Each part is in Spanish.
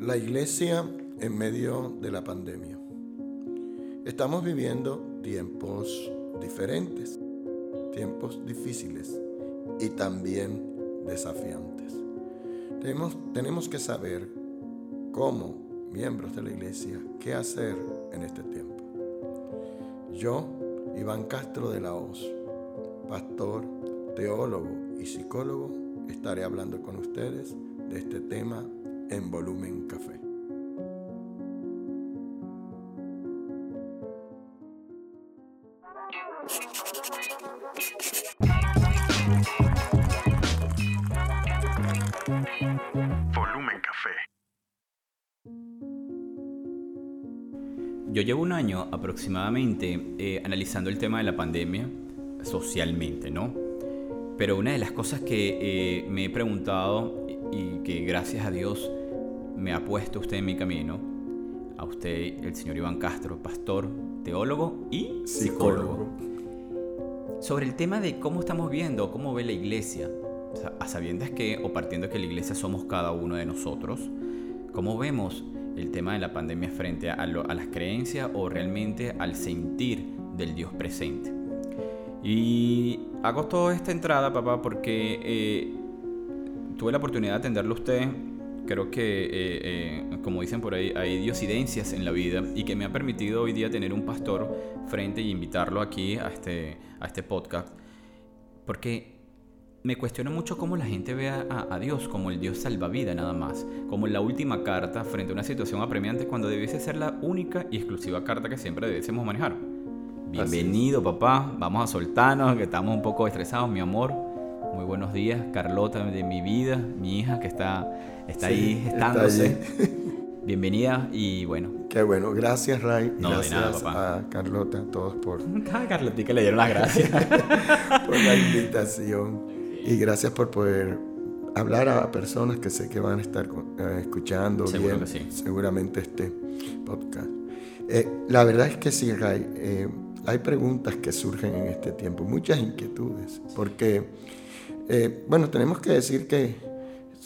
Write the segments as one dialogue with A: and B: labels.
A: La iglesia en medio de la pandemia. Estamos viviendo tiempos diferentes, tiempos difíciles y también desafiantes. Tenemos, que saber como miembros de la iglesia qué hacer en este tiempo. Yo, Iván Castro de la Hoz, pastor, teólogo y psicólogo, estaré hablando con ustedes de este tema en volumen café.
B: Volumen Café.
C: Yo llevo un año aproximadamente eh, analizando el tema de la pandemia socialmente, ¿no? Pero una de las cosas que eh, me he preguntado y que gracias a Dios me ha puesto usted en mi camino, a usted, el señor Iván Castro, pastor, teólogo y psicólogo, sobre el tema de cómo estamos viendo, cómo ve la iglesia, a sabiendas que, o partiendo que la iglesia somos cada uno de nosotros, cómo vemos el tema de la pandemia frente a, lo- a las creencias o realmente al sentir del Dios presente. Y hago toda esta entrada, papá, porque eh, tuve la oportunidad de atenderlo a usted. Creo que, eh, eh, como dicen por ahí, hay diosidencias en la vida y que me ha permitido hoy día tener un pastor frente y invitarlo aquí a este, a este podcast. Porque me cuestiona mucho cómo la gente ve a- a Dios como el Dios salvavida nada más, como la última carta frente a una situación apremiante cuando debiese ser la única y exclusiva carta que siempre debiésemos manejar. Bienvenido papá, vamos a soltarnos, que estamos un poco estresados, mi amor. Muy buenos días, Carlota de mi vida, mi hija que está, está
A: Sí,
C: ahí
A: está
C: gestándose. Bienvenida y bueno,
A: Qué bueno, gracias Ray,
C: No, de
A: gracias
C: nada, papá.
A: a Carlota, a todos por,
C: cada Carlotica le dieron las gracias.
A: por la invitación y gracias por poder hablar a personas que sé que van a estar eh, escuchando
C: Seguro
A: bien,
C: que sí.
A: seguramente este podcast. Eh, la verdad es que sí, Ray, eh, hay preguntas que surgen en este tiempo, muchas inquietudes, porque, eh, bueno, tenemos que decir que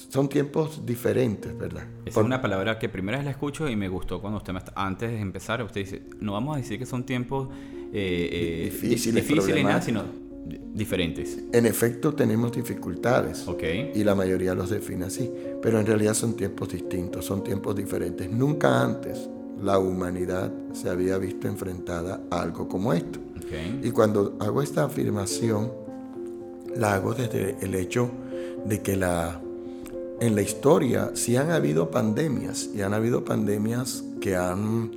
A: son tiempos diferentes, ¿verdad?
C: Esa
A: Por-
C: es una palabra que primera vez la escucho y me gustó cuando usted me está- antes de empezar, usted dice, no vamos a decir que son tiempos eh, eh, di-
A: Difíciles,
C: difíciles nada, sino diferentes.
A: En efecto, tenemos dificultades.
C: Ok.
A: y la mayoría los define así. Pero en realidad son tiempos distintos, son tiempos diferentes. Nunca antes la humanidad se había visto enfrentada a algo como esto. Y cuando hago esta afirmación, la hago desde el hecho de que la, en la historia sí han habido pandemias, y han habido pandemias que han,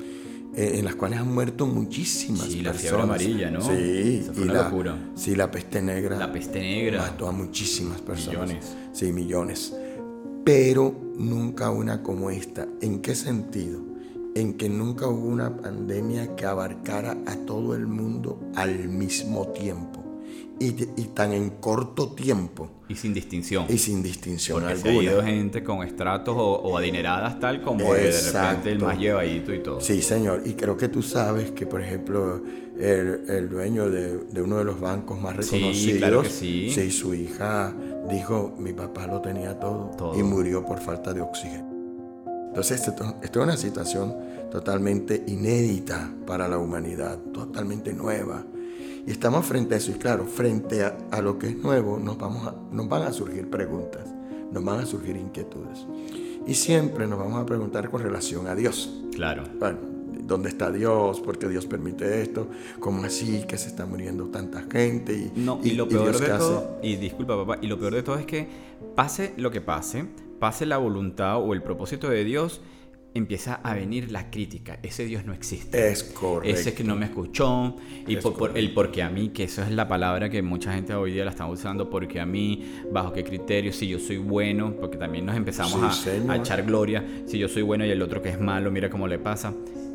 A: eh, en las cuales han muerto muchísimas
C: Sí, la
A: personas.
C: fiebre amarilla, ¿no?
A: Sí,
C: Esa fue
A: y
C: una
A: la,
C: locura.
A: sí, la peste negra.
C: La peste negra.
A: Mató a muchísimas personas.
C: Millones.
A: Sí, millones. Pero nunca una como esta. ¿En qué sentido? En que nunca hubo una pandemia que abarcara a todo el mundo al mismo tiempo. Y, tan en corto tiempo
C: Y sin distinción.
A: y sin distinción
C: Porque se ha ido
A: alguna.
C: gente con estratos o, o adineradas tal como de repente el más llevadito y todo.
A: Sí, señor. Y creo que tú sabes que, por ejemplo, el, el dueño de, de uno de los bancos más
C: Sí,
A: reconocidos,
C: claro que sí.
A: su hija dijo, mi papá lo tenía todo,
C: Todo.
A: y murió por falta de oxígeno. Entonces, esto, esto es una situación totalmente inédita para la humanidad, totalmente nueva. Y estamos frente a eso, y claro, frente a, a lo que es nuevo, nos, vamos a- nos van a surgir preguntas, nos van a surgir inquietudes. Y siempre nos vamos a preguntar con relación a Dios.
C: Claro.
A: Bueno, ¿dónde está Dios? ¿Por qué Dios permite esto? ¿Cómo así que se está muriendo tanta gente? Y,
C: No, y, lo peor
A: Dios
C: de todo, y disculpa papá, y lo peor de todo es que pase lo que pase, pase la voluntad o el propósito de Dios, empieza a venir la crítica. Ese Dios no existe.
A: Es correcto.
C: Ese que no me escuchó, y
A: Es
C: por, por- el porque a mí, que eso es la palabra que mucha gente hoy día la está usando, porque a mí, bajo qué criterio, si yo soy bueno, porque también nos empezamos
A: Sí,
C: a- echar gloria, si yo soy bueno y el otro que es malo, mira cómo le pasa.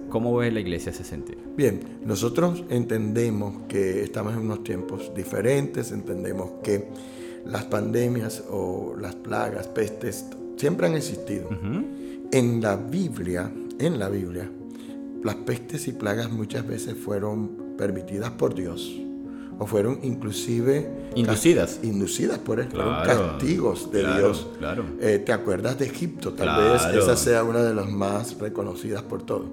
C: ¿Cómo ve la iglesia ese sentido?
A: Bien, nosotros entendemos que estamos en unos tiempos diferentes, entendemos que las pandemias o las plagas, pestes, siempre han existido. En la Biblia, en la Biblia, las pestes y plagas muchas veces fueron permitidas por Dios o fueron inclusive
C: inducidas,
A: inducidas por él, castigos de Dios.
C: Claro.
A: Eh, ¿Te acuerdas de Egipto? Tal vez esa sea una de las más reconocidas por todos.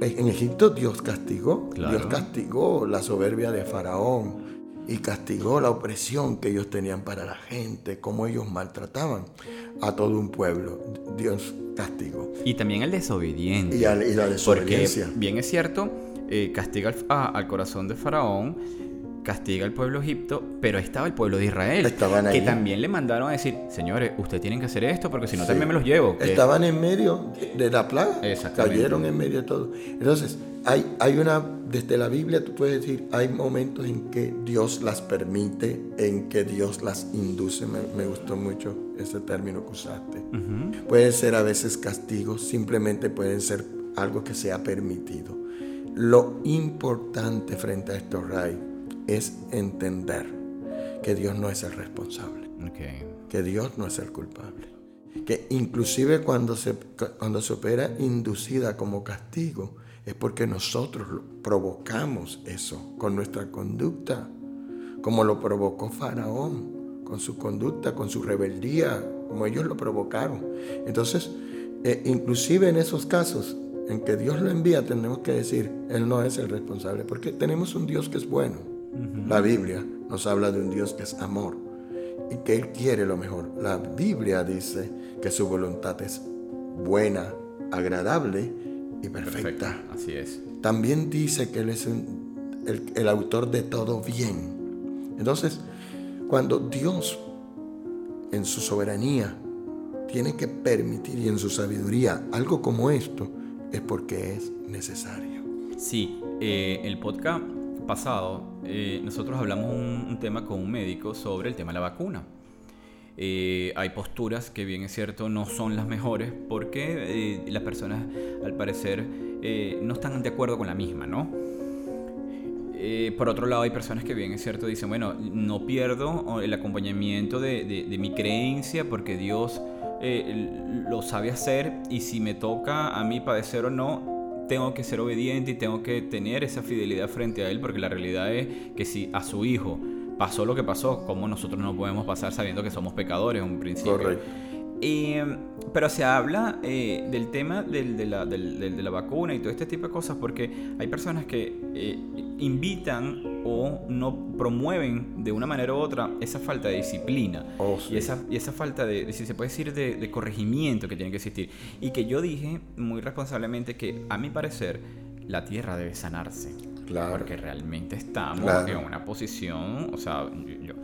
A: En Egipto Dios castigó, Dios castigó la soberbia de Faraón y castigó la opresión que ellos tenían para la gente, cómo ellos maltrataban a todo un pueblo. Dios castigó.
C: Y también el desobediente.
A: Y, la desobediencia.
C: Porque bien es cierto, eh, castiga al, corazón de Faraón, castiga al pueblo Egipto, pero ahí estaba el pueblo de Israel.
A: Estaban
C: Que también le mandaron a decir, señores, ustedes tienen que hacer esto porque si no también me los llevo.
A: Estaban en medio de la plaga. Cayeron en medio de todo. Entonces, hay, hay una, desde la Biblia tú puedes decir, hay momentos en que Dios las permite, en que Dios las induce. Me, gustó mucho ese término que usaste. Pueden ser a veces castigos, simplemente pueden ser algo que se ha permitido. Lo importante frente a esto, Ray, es entender que Dios no es el responsable, que Dios no es el culpable, que inclusive cuando se, cuando se opera inducida como castigo es porque nosotros provocamos eso con nuestra conducta, como lo provocó Faraón, con su conducta, con su rebeldía, como ellos lo provocaron. Entonces, eh, inclusive en esos casos, en que Dios lo envía, tenemos que decir, Él no es el responsable, porque tenemos un Dios que es bueno. La Biblia nos habla de un Dios que es amor y que Él quiere lo mejor. La Biblia dice que su voluntad es buena, agradable y perfecta.
C: Así es.
A: También dice que Él es el, el autor de todo bien. Entonces, cuando Dios en su soberanía tiene que permitir y en su sabiduría algo como esto, es porque es necesario.
C: Sí, eh, el podcast pasado eh, nosotros hablamos un, tema con un médico sobre el tema de la vacuna. Eh, hay posturas que bien es cierto no son las mejores porque las personas al parecer no están de acuerdo con la misma, ¿no? por otro lado, hay personas que bien es cierto dicen, bueno, no pierdo el acompañamiento de, de mi creencia porque Dios eh, lo sabe hacer y si me toca a mí padecer o no, tengo que ser obediente y tengo que tener esa fidelidad frente a Él, porque la realidad es que si a su hijo pasó lo que pasó, ¿cómo nosotros no podemos pasar sabiendo que somos pecadores en un principio?
A: Correcto.
C: Eh, pero se habla eh, del tema del, de, la, de, la, vacuna y todo este tipo de cosas porque hay personas que eh, invitan o no promueven de una manera u otra esa falta de disciplina
A: oh,
C: y, esa, y esa falta de, si se puede decir, de, corregimiento que tiene que existir. Y que yo dije muy responsablemente que a mi parecer la tierra debe sanarse.
A: Claro.
C: Porque realmente estamos en una posición, o sea, yo,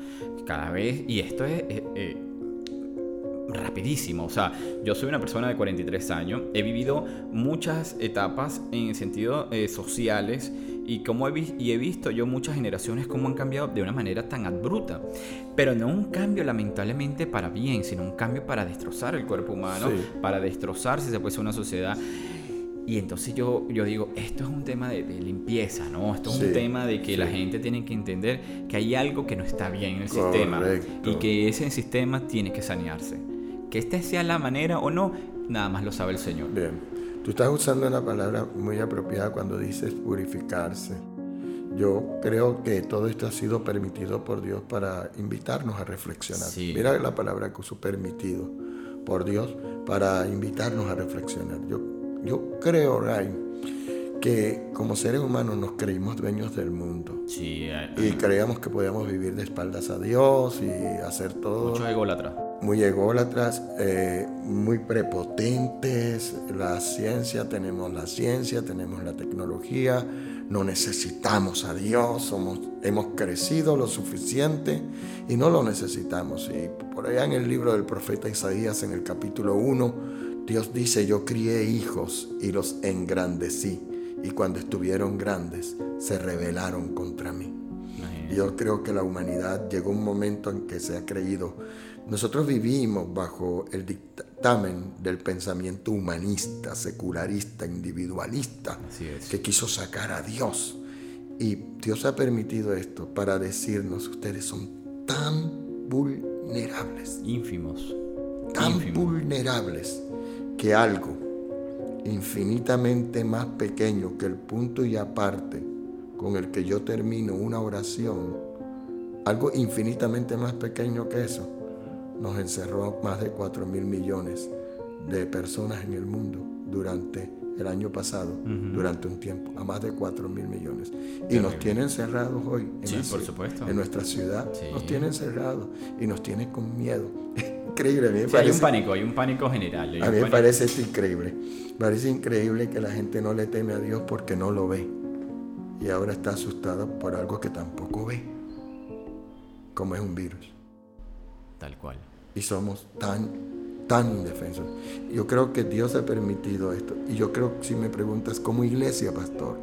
C: cada vez, y esto es rapidísimo. O sea, yo soy una persona de 43 años, he vivido muchas etapas en sentido eh, sociales y, como he, y he visto yo muchas generaciones cómo han cambiado de una manera tan abrupta. Pero no un cambio lamentablemente para bien, sino un cambio para destrozar el cuerpo humano, para destrozar si se puede ser una sociedad. Y entonces yo, yo digo, esto es un tema de, limpieza, ¿no? Esto es un tema de que la gente tiene que entender que hay algo que no está bien en el sistema y que ese sistema tiene que sanearse. Que esta sea la manera o no, nada más lo sabe el Señor.
A: Bien, tú estás usando una palabra muy apropiada cuando dices purificarse. Yo creo que todo esto ha sido permitido por Dios para invitarnos a reflexionar. Mira la palabra que usó permitido por Dios para invitarnos a reflexionar. Yo, yo creo, Ray, que como seres humanos nos creímos dueños del mundo.
C: Sí,
A: y creíamos que podíamos vivir de espaldas a Dios y hacer todo.
C: Mucho ególatra
A: muy ególatras, eh, muy prepotentes. La ciencia, tenemos la ciencia, tenemos la tecnología, no necesitamos a Dios, somos, hemos crecido lo suficiente y no lo necesitamos. Y por allá en el libro del profeta Isaías, en el capítulo 1, Dios dice, yo crié hijos y los engrandecí, y cuando estuvieron grandes, se rebelaron contra mí. yo creo que la humanidad llegó un momento en que se ha creído nosotros vivimos bajo el dictamen del pensamiento humanista, secularista, individualista, que quiso sacar a Dios. Y Dios ha permitido esto para decirnos, ustedes son tan vulnerables.
C: Ínfimos.
A: Tan vulnerables que algo infinitamente más pequeño que el punto y aparte con el que yo termino una oración algo infinitamente más pequeño que eso, nos encerró más de 4 mil millones de personas en el mundo durante el año pasado, durante un tiempo, a más de 4 mil millones. Y nos tienen cerrados hoy en,
C: por supuesto.
A: en nuestra ciudad. Nos tienen cerrados y nos tienen con miedo. Increíble. A
C: mí hay un pánico, hay un pánico general.
A: a mí me parece esto increíble. Parece increíble que la gente no le teme a Dios porque no lo ve. Y ahora está asustada por algo que tampoco ve, como es un virus.
C: Tal cual.
A: Y somos tan tan indefensos. Yo creo que Dios ha permitido esto. Y yo creo que si me preguntas como iglesia, pastor,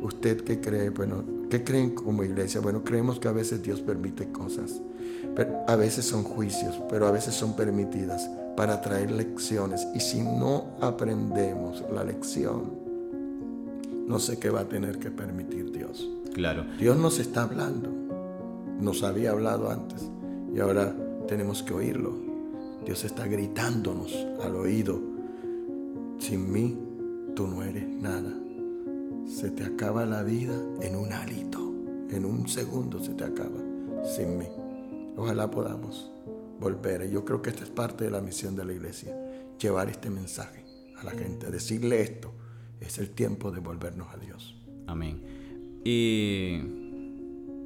A: ¿usted qué cree? Bueno, ¿qué creen como iglesia? Bueno, creemos que a veces Dios permite cosas. Pero a veces son juicios, pero a veces son permitidas para traer lecciones. Y si no aprendemos la lección, no sé qué va a tener que permitir Dios.
C: Claro.
A: Dios nos está hablando. Nos había hablado antes y ahora tenemos que oírlo. Dios está gritándonos al oído, sin mí tú no eres nada. Se te acaba la vida en un hálito, en un segundo se te acaba, sin mí. Ojalá podamos volver. Yo creo que esta es parte de la misión de la iglesia, llevar este mensaje a la gente, decirle esto. Es el tiempo de volvernos a Dios.
C: Amén. Y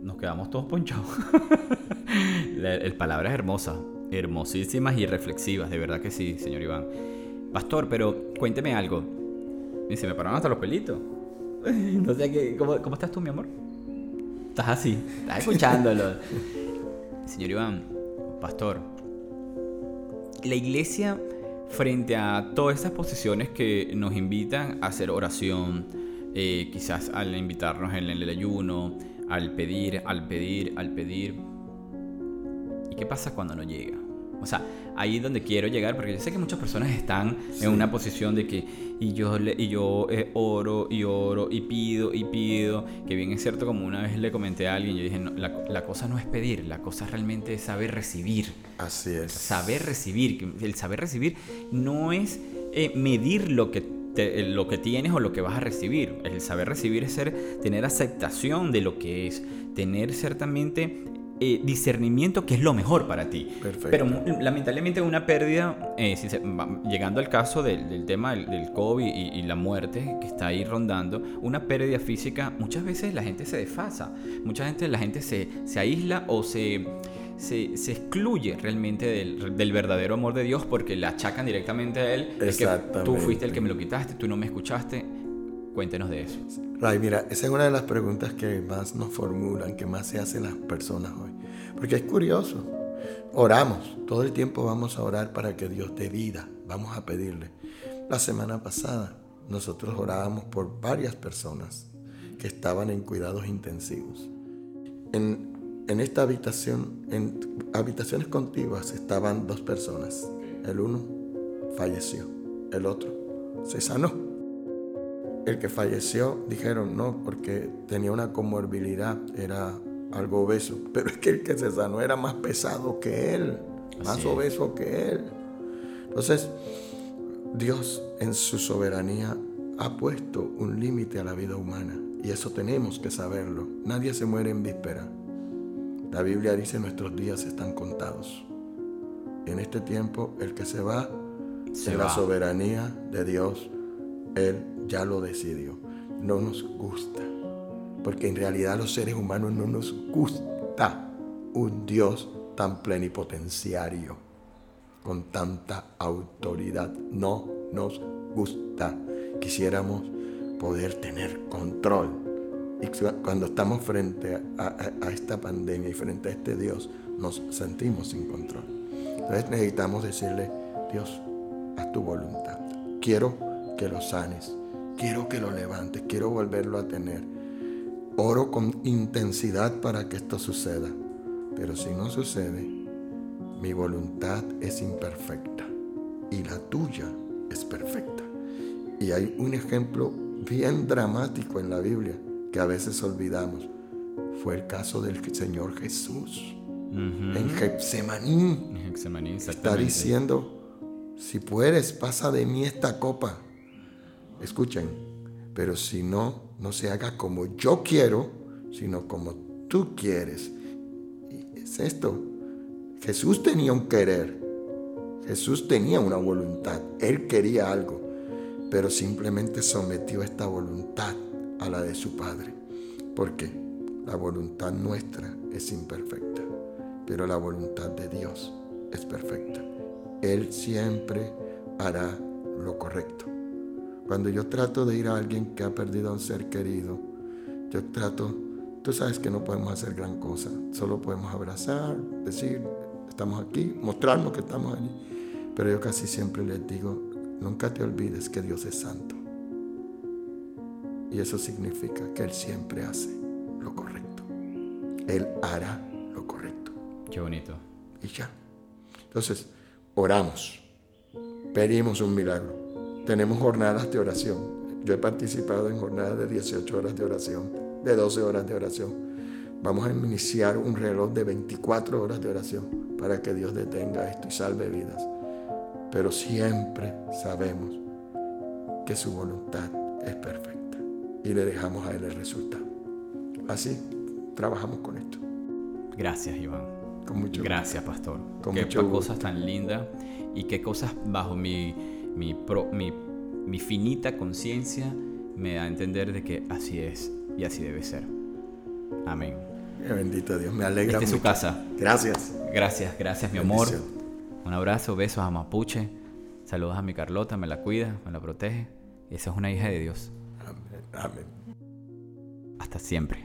C: nos quedamos todos ponchados. el palabra es hermosa hermosísimas y reflexivas, de verdad que sí, señor Iván. Pastor, pero cuénteme algo. Y se me pararon hasta los pelitos. No sé qué. ¿Cómo, ¿Cómo estás tú, mi amor? Estás así, estás escuchándolo. señor Iván, pastor, la iglesia, frente a todas estas posiciones que nos invitan a hacer oración, eh, quizás al invitarnos en el ayuno, al pedir, al pedir, al pedir. ¿Y qué pasa cuando no llega? O sea, ahí es donde quiero llegar, porque yo sé que muchas personas están en una posición de que, y yo, y yo eh, oro y oro y pido y pido, que bien es cierto, como una vez le comenté a alguien, yo dije, la, cosa no es pedir, la cosa realmente es saber recibir.
A: Así es.
C: Saber recibir, el saber recibir no es eh, medir lo que lo que tienes o lo que vas a recibir. El saber recibir es ser, tener aceptación de lo que es, tener ciertamente eh, discernimiento que es lo mejor para ti. Pero lamentablemente una pérdida, eh, llegando al caso del, tema del, COVID y, la muerte que está ahí rondando, una pérdida física, muchas veces la gente se desfasa, mucha gente, la gente se, se aísla o se, se, se, excluye realmente del, del, verdadero amor de Dios porque le achacan directamente a Él. Es que tú fuiste el que me lo quitaste, tú no me escuchaste. Cuéntenos de eso.
A: Ray, mira, esa es una de las preguntas que más nos formulan, que más se hacen las personas hoy. Porque es curioso. Oramos, todo el tiempo vamos a orar para que Dios dé vida, vamos a pedirle. La semana pasada nosotros orábamos por varias personas que estaban en cuidados intensivos. En, en esta habitación, en habitaciones contiguas estaban dos personas. El uno falleció, el otro se sanó. El que falleció dijeron no, porque tenía una comorbilidad, era algo obeso. Pero es que el que se sanó era más pesado que él, más obeso que él. Entonces, Dios en su soberanía ha puesto un límite a la vida humana y eso tenemos que saberlo. Nadie se muere en víspera. La Biblia dice nuestros días están contados. En este tiempo el que se va se en la soberanía de Dios, Él ya lo decidió. No nos gusta. Porque en realidad los seres humanos no nos gusta un Dios tan plenipotenciario, con tanta autoridad. No nos gusta. Quisiéramos poder tener control. Y cuando estamos frente a, a, esta pandemia y frente a este Dios, nos sentimos sin control. Entonces necesitamos decirle, Dios, haz tu voluntad. Quiero que lo sanes. Quiero que lo levantes. Quiero volverlo a tener. Oro con intensidad para que esto suceda. Pero si no sucede, mi voluntad es imperfecta y la tuya es perfecta. Y hay un ejemplo bien dramático en la Biblia que a veces olvidamos. Fue el caso del Señor Jesús. En Getsemaní. Está diciendo, si puedes, pasa de mí esta copa. Escuchen, pero si no, no se haga como yo quiero, sino como tú quieres. es esto. Jesús tenía un querer. Jesús tenía una voluntad. Él quería algo. Pero simplemente sometió esta voluntad a la de su Padre. Porque la voluntad nuestra es imperfecta. Pero la voluntad de Dios es perfecta. Él siempre hará lo correcto. Cuando yo trato de ir a alguien que ha perdido a un ser querido, yo trato, tú sabes que no podemos hacer gran cosa, solo podemos abrazar, decir, estamos aquí, mostrarnos que estamos allí. Pero yo casi siempre les digo, nunca te olvides que Dios es santo. Y eso significa que Él siempre hace lo correcto. Él hará lo correcto.
C: Qué bonito.
A: Y ya. Entonces, oramos, pedimos un milagro. Tenemos jornadas de oración. Yo he participado en jornadas de 18 horas de oración, de 12 horas de oración. Vamos a iniciar un reloj de 24 horas de oración para que Dios detenga esto y salve vidas. Pero siempre sabemos que su voluntad es perfecta y le dejamos a Él el resultado. Así trabajamos con esto.
C: Gracias, Iván.
A: Con mucho
C: Gracias, pastor.
A: Con
C: qué
A: mucho gusto.
C: cosas tan lindas y qué cosas bajo mi, mi, pro- mi, mi finita conciencia me da a entender de que así es y así debe ser. Amén.
A: Bendito Dios, me alegra
C: Esta es su casa.
A: Gracias.
C: Gracias, gracias, mi amor. Un abrazo, besos a Mapuche. Saludos a mi Carlota, me la cuida, me la protege. Esa es una hija de Dios.
A: Amén. Amén.
C: Hasta siempre.